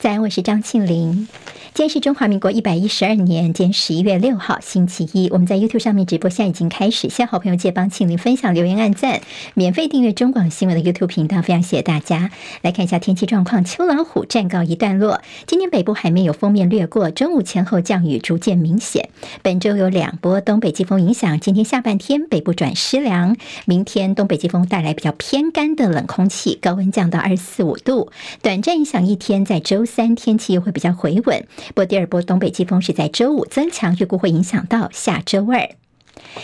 在，我是张庆林。今天是中华民国一百一十二年，今天十一月六号，星期一。我们在 YouTube 上面直播，现在已经开始。向好朋友借帮庆玲分享、留言、按赞，免费订阅中广新闻的 YouTube 频道，非常谢谢大家。来看一下天气状况，秋老虎暂告一段落。今天北部海面有锋面掠过，中午前后降雨逐渐明显。本周有两波东北季风影响，今天下半天北部转湿凉，明天东北季风带来比较偏干的冷空气，高温降到二十四五度，短暂影响一天，在周三天气又会比较回稳。不过第二波东北季风是在周五增强，预估会影响到下周二。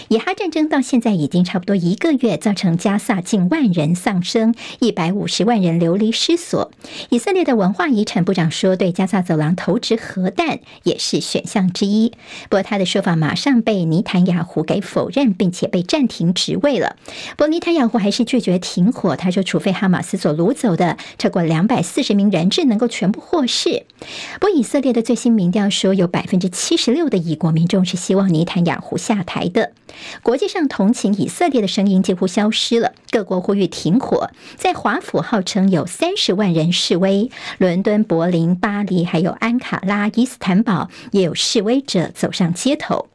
以哈战争到现在已经差不多一个月，造成加萨近万人丧生，一百五十万人流离失所。以色列的文化遗产部长说，对加萨走廊投掷核弹也是选项之一。不过他的说法马上被尼坦雅胡给否认，并且被暂停职位了。不过尼坦雅胡还是拒绝停火，他说，除非哈马斯所掳走的超过两百四十名人质能够全部获释。不过以色列的最新民调说，有百分之七十六的以国民众是希望尼坦雅胡下台的。国际上同情以色列的声音几乎消失了，各国呼吁停火。在华府号称有三十万人示威，伦敦、柏林、巴黎还有安卡拉、伊斯坦堡也有示威者走上街头。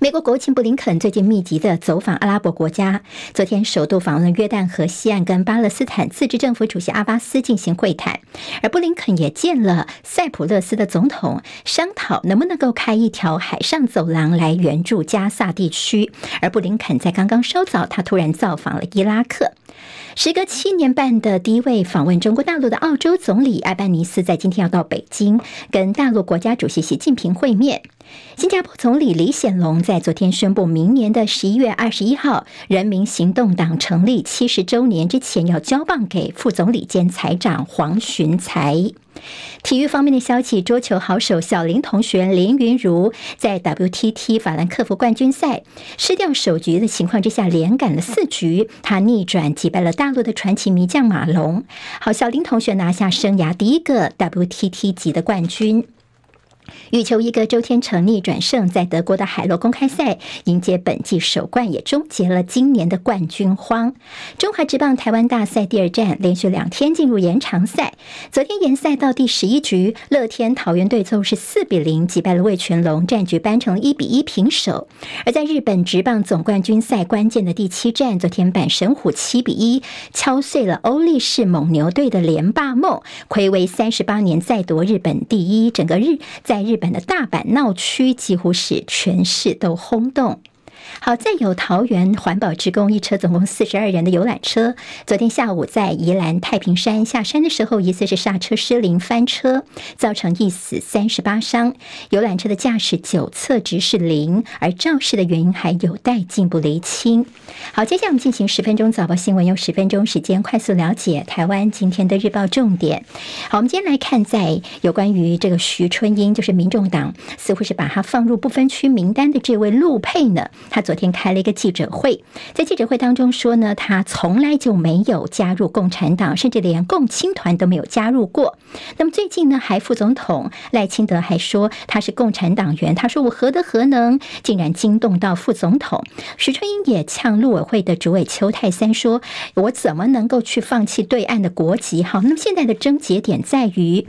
美国国务卿布林肯最近密集的走访阿拉伯国家，昨天首度访问约旦和西岸，跟巴勒斯坦自治政府主席阿巴斯进行会谈。而布林肯也见了塞浦路斯的总统，商讨能不能够开一条海上走廊来援助加萨地区。而布林肯在刚刚稍早，他突然造访了伊拉克。时隔七年半的第一位访问中国大陆的澳洲总理艾班尼斯，在今天要到北京跟大陆国家主席习近平会面。新加坡总理李显龙在昨天宣布，明年的十一月二十一号，人民行动党成立七十周年之前，要交棒给副总理兼财长黄循财。体育方面的消息，桌球好手小林同学林昀儒在 WTT 法兰克福冠军赛失掉首局的情况之下，连赶了四局，他逆转击败了大陆的传奇名将马龙。好，小林同学拿下生涯第一个 WTT 级的冠军。羽球一哥周天成逆转胜，在德国的海洛公开赛迎接本季首冠，也终结了今年的冠军荒。中华职棒台湾大赛第二战连续两天进入延长赛，昨天延赛到第十一局，乐天桃园队最后是四比零击败了味全龙，战局扳成了一比一平手。而在日本职棒总冠军赛关键的第七战，昨天阪神虎七比一敲碎了欧力士蒙牛队的连霸梦，睽违三十八年再夺日本第一，整个日在。在日本的大阪闹区，几乎是全市都轰动。好，再有桃园环保职工一车，总共四十二人的游览车，昨天下午在宜兰太平山下山的时候，疑似是刹车失灵翻车，造成一死三十八伤。游览车的驾驶酒测值是零，而肇事的原因还有待进一步厘清。好，接下来我们进行十分钟早报新闻，用十分钟时间快速了解台湾今天的日报重点。好，我们今天来看，在有关于这个徐春英，就是民众党似乎是把他放入不分区名单的这位陆配呢，他。昨昨天开了一个记者会，在记者会当中说呢，他从来就没有加入共产党，甚至连共青团都没有加入过。那么最近呢，还副总统赖清德还说他是共产党员，他说我何德何能，竟然惊动到副总统。徐春英也呛陆委会的主委邱泰三说，我怎么能够去放弃对岸的国籍？好，那么现在的症结点在于。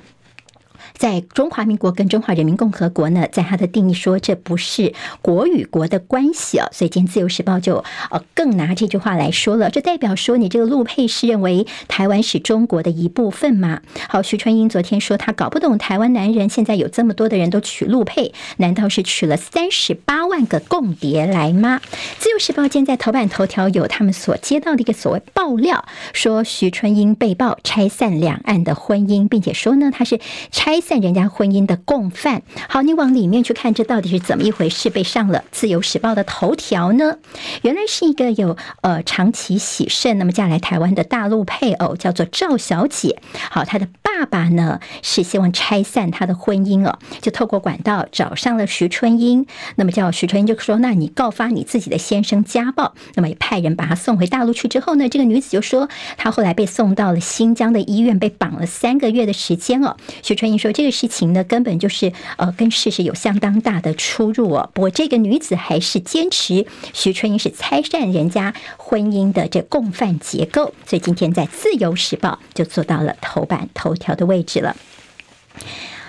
在中华民国跟中华人民共和国呢，在他的定义说这不是国与国的关系啊，所以今天自由时报就呃更拿这句话来说了，这代表说你这个陆配是认为台湾是中国的一部分吗？好，徐春英昨天说他搞不懂台湾男人现在有这么多的人都娶陆配，难道是娶了三十八万个共谍来吗？自由时报现在头版头条有他们所接到的一个所谓爆料，说徐春英被曝拆散两岸的婚姻，并且说呢他是拆。散人家婚姻的共犯，好，你往里面去看，这到底是怎么一回事？被上了《自由时报》的头条呢？原来是一个有呃长期喜肾，那么嫁来台湾的大陆配偶，叫做赵小姐。好，她的爸爸呢是希望拆散她的婚姻哦，就透过管道找上了徐春英。那么叫徐春英就说：“那你告发你自己的先生家暴。”那么也派人把她送回大陆去之后呢，这个女子就说她后来被送到了新疆的医院，被绑了三个月的时间哦。徐春英说。这个事情呢，根本就是呃，跟事实有相当大的出入哦。不过这个女子还是坚持徐春英是拆散人家婚姻的这共犯结构，所以今天在《自由时报》就做到了头版头条的位置了。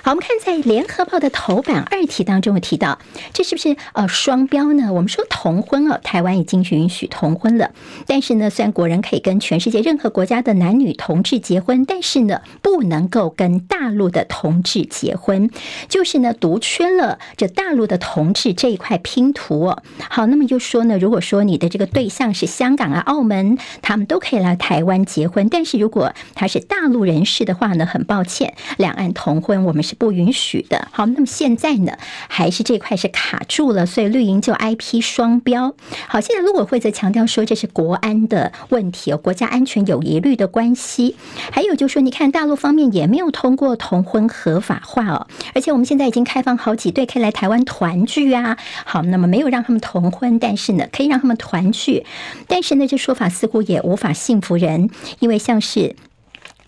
好，我们看在联合报的头版二题当中有提到，这是不是呃双标呢？我们说同婚哦，台湾已经允许同婚了，但是呢，虽然国人可以跟全世界任何国家的男女同志结婚，但是呢，不能够跟大陆的同志结婚，就是呢，独缺了这大陆的同志这一块拼图哦。好，那么就说呢，如果说你的这个对象是香港啊、澳门，他们都可以来台湾结婚，但是如果他是大陆人士的话呢，很抱歉，两岸同婚我们是。不允许的。好，那么现在呢，还是这块是卡住了，所以绿营就 I P 双标。好，现在陆委会则强调说，这是国安的问题哦，国家安全有疑虑的关系。还有就是说，你看大陆方面也没有通过同婚合法化哦，而且我们现在已经开放好几对可以来台湾团聚啊。好，那么没有让他们同婚，但是呢，可以让他们团聚。但是呢，这说法似乎也无法信服人，因为像是。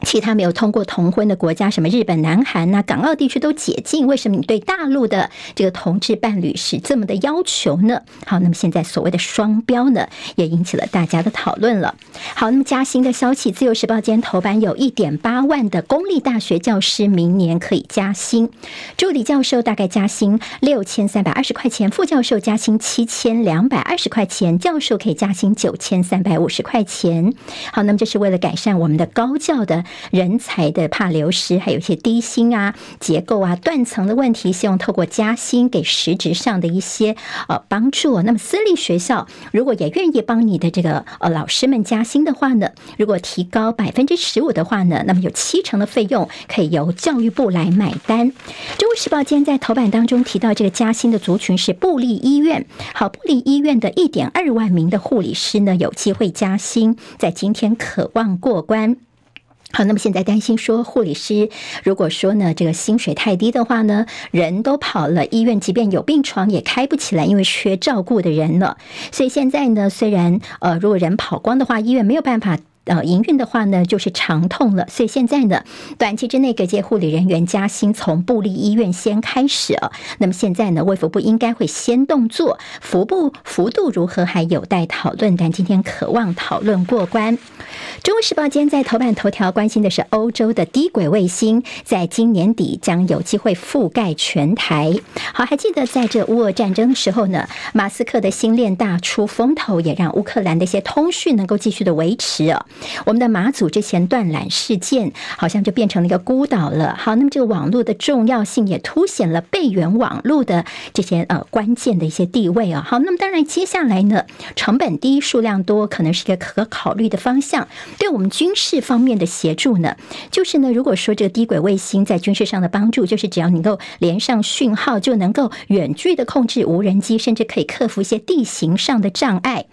其他没有通过同婚的国家，什么日本、南韩呐、港澳地区都解禁，为什么你对大陆的这个同志伴侣是这么的要求呢？好，那么现在所谓的双标呢，也引起了大家的讨论了。好，那么加薪的消息，《自由时报》今天头版有一点八万的公立大学教师明年可以加薪，助理教授大概加薪六千三百二十块钱，副教授加薪七千两百二十块钱，教授可以加薪九千三百五十块钱。好，那么这是为了改善我们的高教的。人才的怕流失，还有一些低薪啊、结构啊、断层的问题，希望透过加薪给实质上的一些呃帮助。那么私立学校如果也愿意帮你的这个呃老师们加薪的话呢，如果提高百分之十五的话呢，那么有七成的费用可以由教育部来买单。中国时报今天在头版当中提到，这个加薪的族群是部立医院。好，部立医院的一点二万名的护理师呢，有机会加薪，在今天渴望过关。好，那么现在担心说，护理师如果说呢，这个薪水太低的话呢，人都跑了，医院即便有病床也开不起来，因为缺照顾的人了。所以现在呢，虽然呃，如果人跑光的话，医院没有办法。呃，营运的话呢，就是长痛了。所以现在呢，短期之内各界护理人员加薪，从布立医院先开始啊。那么现在呢，卫福部应该会先动作，幅度幅度如何还有待讨论。但今天渴望讨论过关。中国时报今天在头版头条关心的是欧洲的低轨卫星，在今年底将有机会覆盖全台。好，还记得在这乌俄战争的时候呢，马斯克的星链大出风头，也让乌克兰的一些通讯能够继续的维持啊。我们的马祖之前断缆事件，好像就变成了一个孤岛了。好，那么这个网络的重要性也凸显了备援网络的这些呃关键的一些地位啊。好，那么当然接下来呢，成本低、数量多，可能是一个可考虑的方向。对我们军事方面的协助呢，就是呢，如果说这个低轨卫星在军事上的帮助，就是只要能够连上讯号，就能够远距的控制无人机，甚至可以克服一些地形上的障碍。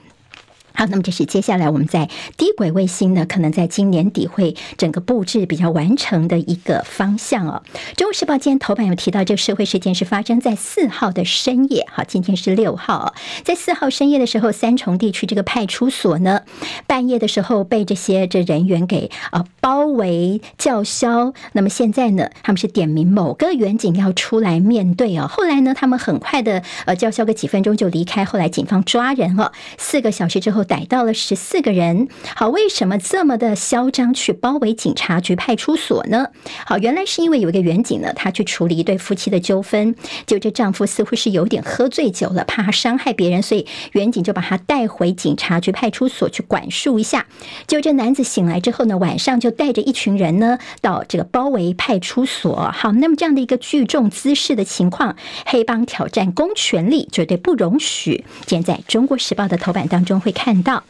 好，那么这是接下来我们在低轨卫星呢，可能在今年底会整个布置比较完成的一个方向哦。《中国时报》今天头版有提到，这个社会事件是发生在四号的深夜。好，今天是六号，在四号深夜的时候，三重地区这个派出所呢，半夜的时候被这些这人员给啊包围叫嚣。那么现在呢，他们是点名某个员警要出来面对哦。后来呢，他们很快的呃叫嚣个几分钟就离开。后来警方抓人了，四个小时之后。逮到了十四个人，好，为什么这么的嚣张去包围警察局派出所呢？好，原来是因为有一个员警呢，他去处理一对夫妻的纠纷，就这丈夫似乎是有点喝醉酒了，怕伤害别人，所以员警就把他带回警察局派出所去管束一下。就这男子醒来之后呢，晚上就带着一群人呢到这个包围派出所。好，那么这样的一个聚众滋事的情况，黑帮挑战公权力，绝对不容许。今天在中国时报的头版当中会看。到。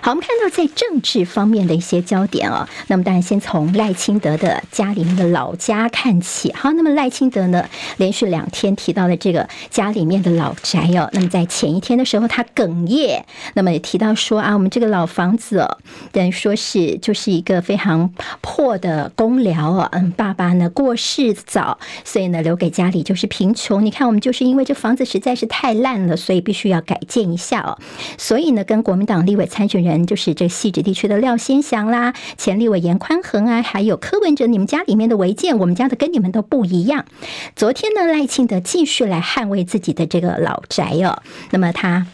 好，我们看到在政治方面的一些焦点哦，那么当然先从赖清德的家里面的老家看起。好，那么赖清德呢，连续两天提到了这个家里面的老宅哦。那么在前一天的时候，他哽咽，那么也提到说啊，我们这个老房子哦，等于说是就是一个非常破的公寮啊。嗯，爸爸呢过世早，所以呢留给家里就是贫穷。你看，我们就是因为这房子实在是太烂了，所以必须要改建一下哦。所以呢，跟国民党立委参选人。就是这汐止地区的廖先祥啦，前立委严宽恒啊，还有柯文哲，你们家里面的违建，我们家的跟你们都不一样。昨天呢，赖庆德继续来捍卫自己的这个老宅哦，那么他。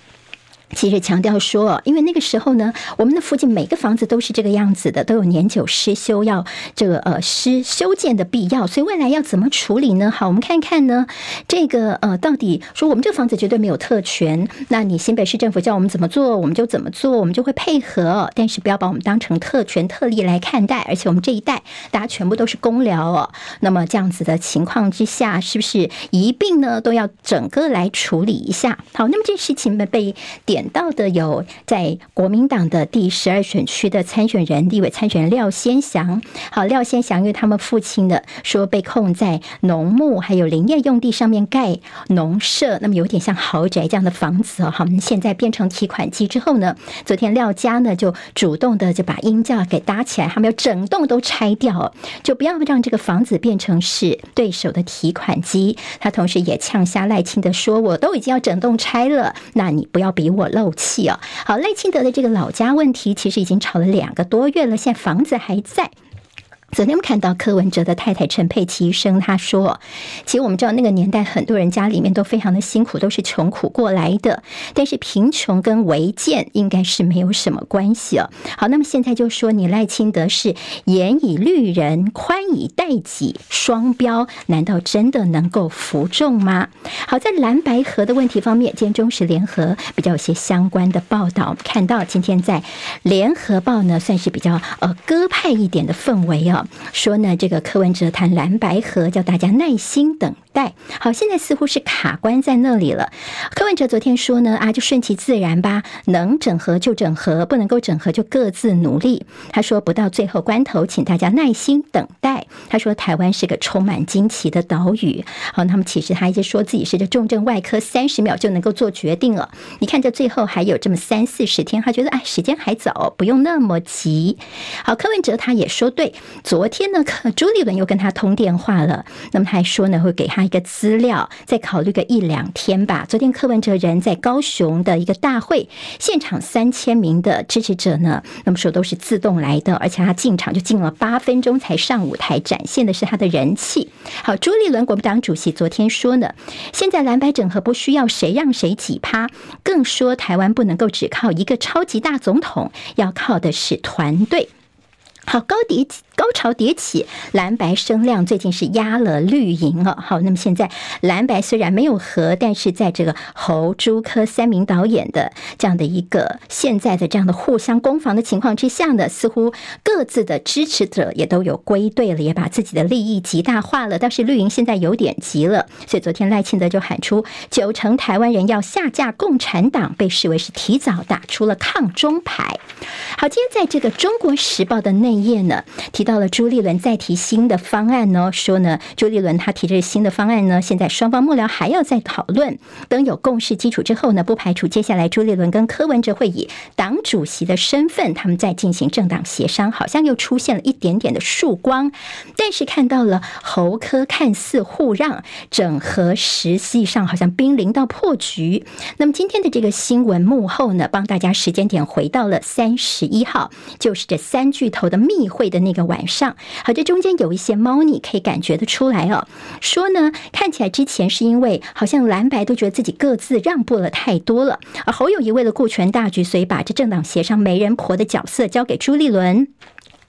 其实强调说，因为那个时候呢，我们的附近每个房子都是这个样子的，都有年久失修要这个呃施修建的必要，所以未来要怎么处理呢？好，我们看看呢，这个呃到底说我们这个房子绝对没有特权，那你新北市政府叫我们怎么做，我们就怎么做，我们就会配合，但是不要把我们当成特权特例来看待，而且我们这一代大家全部都是公寮哦，那么这样子的情况之下，是不是一并呢都要整个来处理一下？好，那么这事情呢被点。点到的有在国民党的第十二选区的参选人，立委参选廖先祥。好，廖先祥因为他们父亲的说被控在农牧还有林业用地上面盖农舍，那么有点像豪宅这样的房子哦。好，现在变成提款机之后呢，昨天廖家呢就主动的就把鹰架给搭起来，他们要整栋都拆掉，就不要让这个房子变成是对手的提款机。他同时也呛下赖清德说：“我都已经要整栋拆了，那你不要比我。”漏气啊！好，赖清德的这个老家问题，其实已经吵了两个多月了，现在房子还在。昨天我们看到柯文哲的太太陈佩琪医生，他说：“其实我们知道那个年代，很多人家里面都非常的辛苦，都是穷苦过来的。但是贫穷跟违建应该是没有什么关系哦。好，那么现在就说你赖清德是严以律人，宽以待己，双标，难道真的能够服众吗？好，在蓝白合的问题方面，今天中时联合比较有些相关的报道，看到今天在联合报呢，算是比较呃鸽派一点的氛围哦。”说呢，这个柯文哲谈蓝白合，叫大家耐心等待。好，现在似乎是卡关在那里了。柯文哲昨天说呢，啊，就顺其自然吧，能整合就整合，不能够整合就各自努力。他说，不到最后关头，请大家耐心等待。他说，台湾是个充满惊奇的岛屿。好，那么其实他一直说自己是这重症外科，三十秒就能够做决定了。你看，这最后还有这么三四十天，他觉得哎，时间还早，不用那么急。好，柯文哲他也说对。昨天呢，朱立伦又跟他通电话了。那么他还说呢，会给他一个资料，再考虑个一两天吧。昨天柯文哲人在高雄的一个大会现场，三千名的支持者呢，那么说都是自动来的，而且他进场就进了八分钟才上舞台，展现的是他的人气。好，朱立伦国民党主席昨天说呢，现在蓝白整合不需要谁让谁几趴，更说台湾不能够只靠一个超级大总统，要靠的是团队。好，高迪。高潮迭起，蓝白声量最近是压了绿营了。好，那么现在蓝白虽然没有和，但是在这个侯朱柯三名导演的这样的一个现在的这样的互相攻防的情况之下呢，似乎各自的支持者也都有归队了，也把自己的利益极大化了。但是绿营现在有点急了，所以昨天赖清德就喊出九成台湾人要下架共产党，被视为是提早打出了抗中牌。好，今天在这个中国时报的内页呢，提到。到了朱立伦再提新的方案呢，说呢，朱立伦他提这个新的方案呢，现在双方幕僚还要再讨论，等有共识基础之后呢，不排除接下来朱立伦跟柯文哲会以党主席的身份，他们再进行政党协商，好像又出现了一点点的曙光，但是看到了侯柯看似互让整合，实际上好像濒临到破局。那么今天的这个新闻幕后呢，帮大家时间点回到了三十一号，就是这三巨头的密会的那个晚。上好，这中间有一些猫腻，可以感觉得出来哦。说呢，看起来之前是因为好像蓝白都觉得自己各自让步了太多了，而侯友谊为了顾全大局，所以把这政党协商媒人婆的角色交给朱立伦。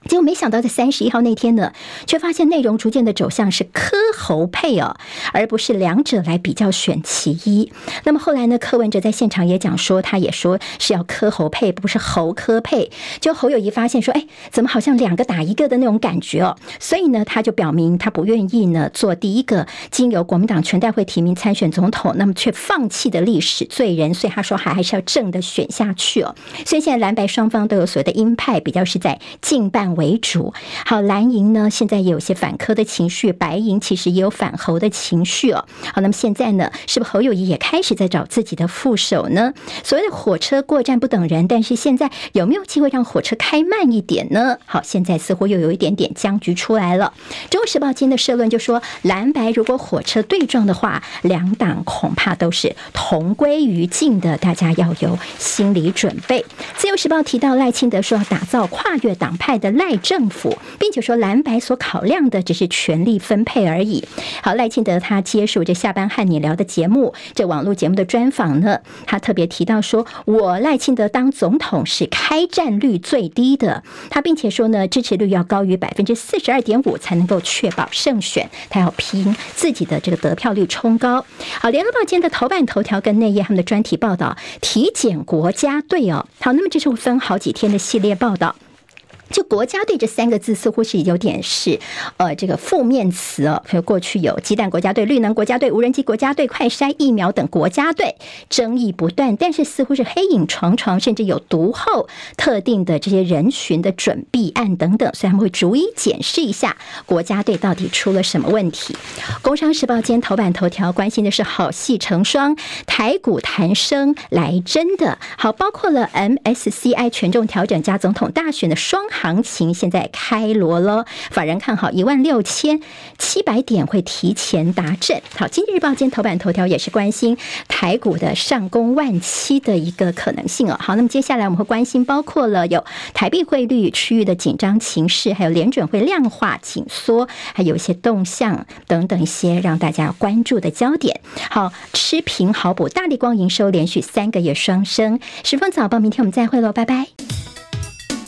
结果没想到，在三十一号那天呢，却发现内容逐渐的走向是柯侯配哦，而不是两者来比较选其一。那么后来呢，柯文哲在现场也讲说，他也说是要柯侯配，不是侯柯配。就侯友谊发现说，哎，怎么好像两个打一个的那种感觉哦？所以呢，他就表明他不愿意呢做第一个经由国民党全代会提名参选总统，那么却放弃的历史罪人。所以他说还还是要正的选下去哦。所以现在蓝白双方都有所谓的鹰派，比较是在近半。为主，好，蓝营呢，现在也有些反柯的情绪，白营其实也有反侯的情绪哦。好，那么现在呢，是不是侯友谊也开始在找自己的副手呢？所谓的火车过站不等人，但是现在有没有机会让火车开慢一点呢？好，现在似乎又有一点点僵局出来了。中国时报今天的社论就说，蓝白如果火车对撞的话，两党恐怕都是同归于尽的，大家要有心理准备。自由时报提到赖清德说要打造跨越党派的赖政府，并且说蓝白所考量的只是权力分配而已。好，赖清德他接受这下班和你聊的节目，这网络节目的专访呢，他特别提到说，我赖清德当总统是开战率最低的，他并且说呢，支持率要高于百分之四十二点五才能够确保胜选，他要拼自己的这个得票率冲高。好，联合报今天的头版头条跟内页他们的专题报道体检国家队哦，好，那么这是会分好几天的系列报道。就国家队这三个字似乎是有点是，呃，这个负面词哦。比如过去有鸡蛋国家队、绿能国家队、无人机国家队、快筛疫苗等国家队，争议不断。但是似乎是黑影重重，甚至有独后特定的这些人群的准备案等等，所以他们会逐一检视一下国家队到底出了什么问题。工商时报今天头版头条关心的是好戏成双，台股弹升来真的好，包括了 MSCI 权重调整加总统大选的双。行情现在开锣了，法人看好一万六千七百点会提前达阵。好，经济日报今天头版头条也是关心台股的上攻万七的一个可能性哦。好，那么接下来我们会关心包括了有台币汇率区域的紧张情势，还有联准会量化紧缩，还有一些动向等等一些让大家关注的焦点。好，吃平好补，大力光营收连续三个月双升。十分早报，明天我们再会喽，拜拜。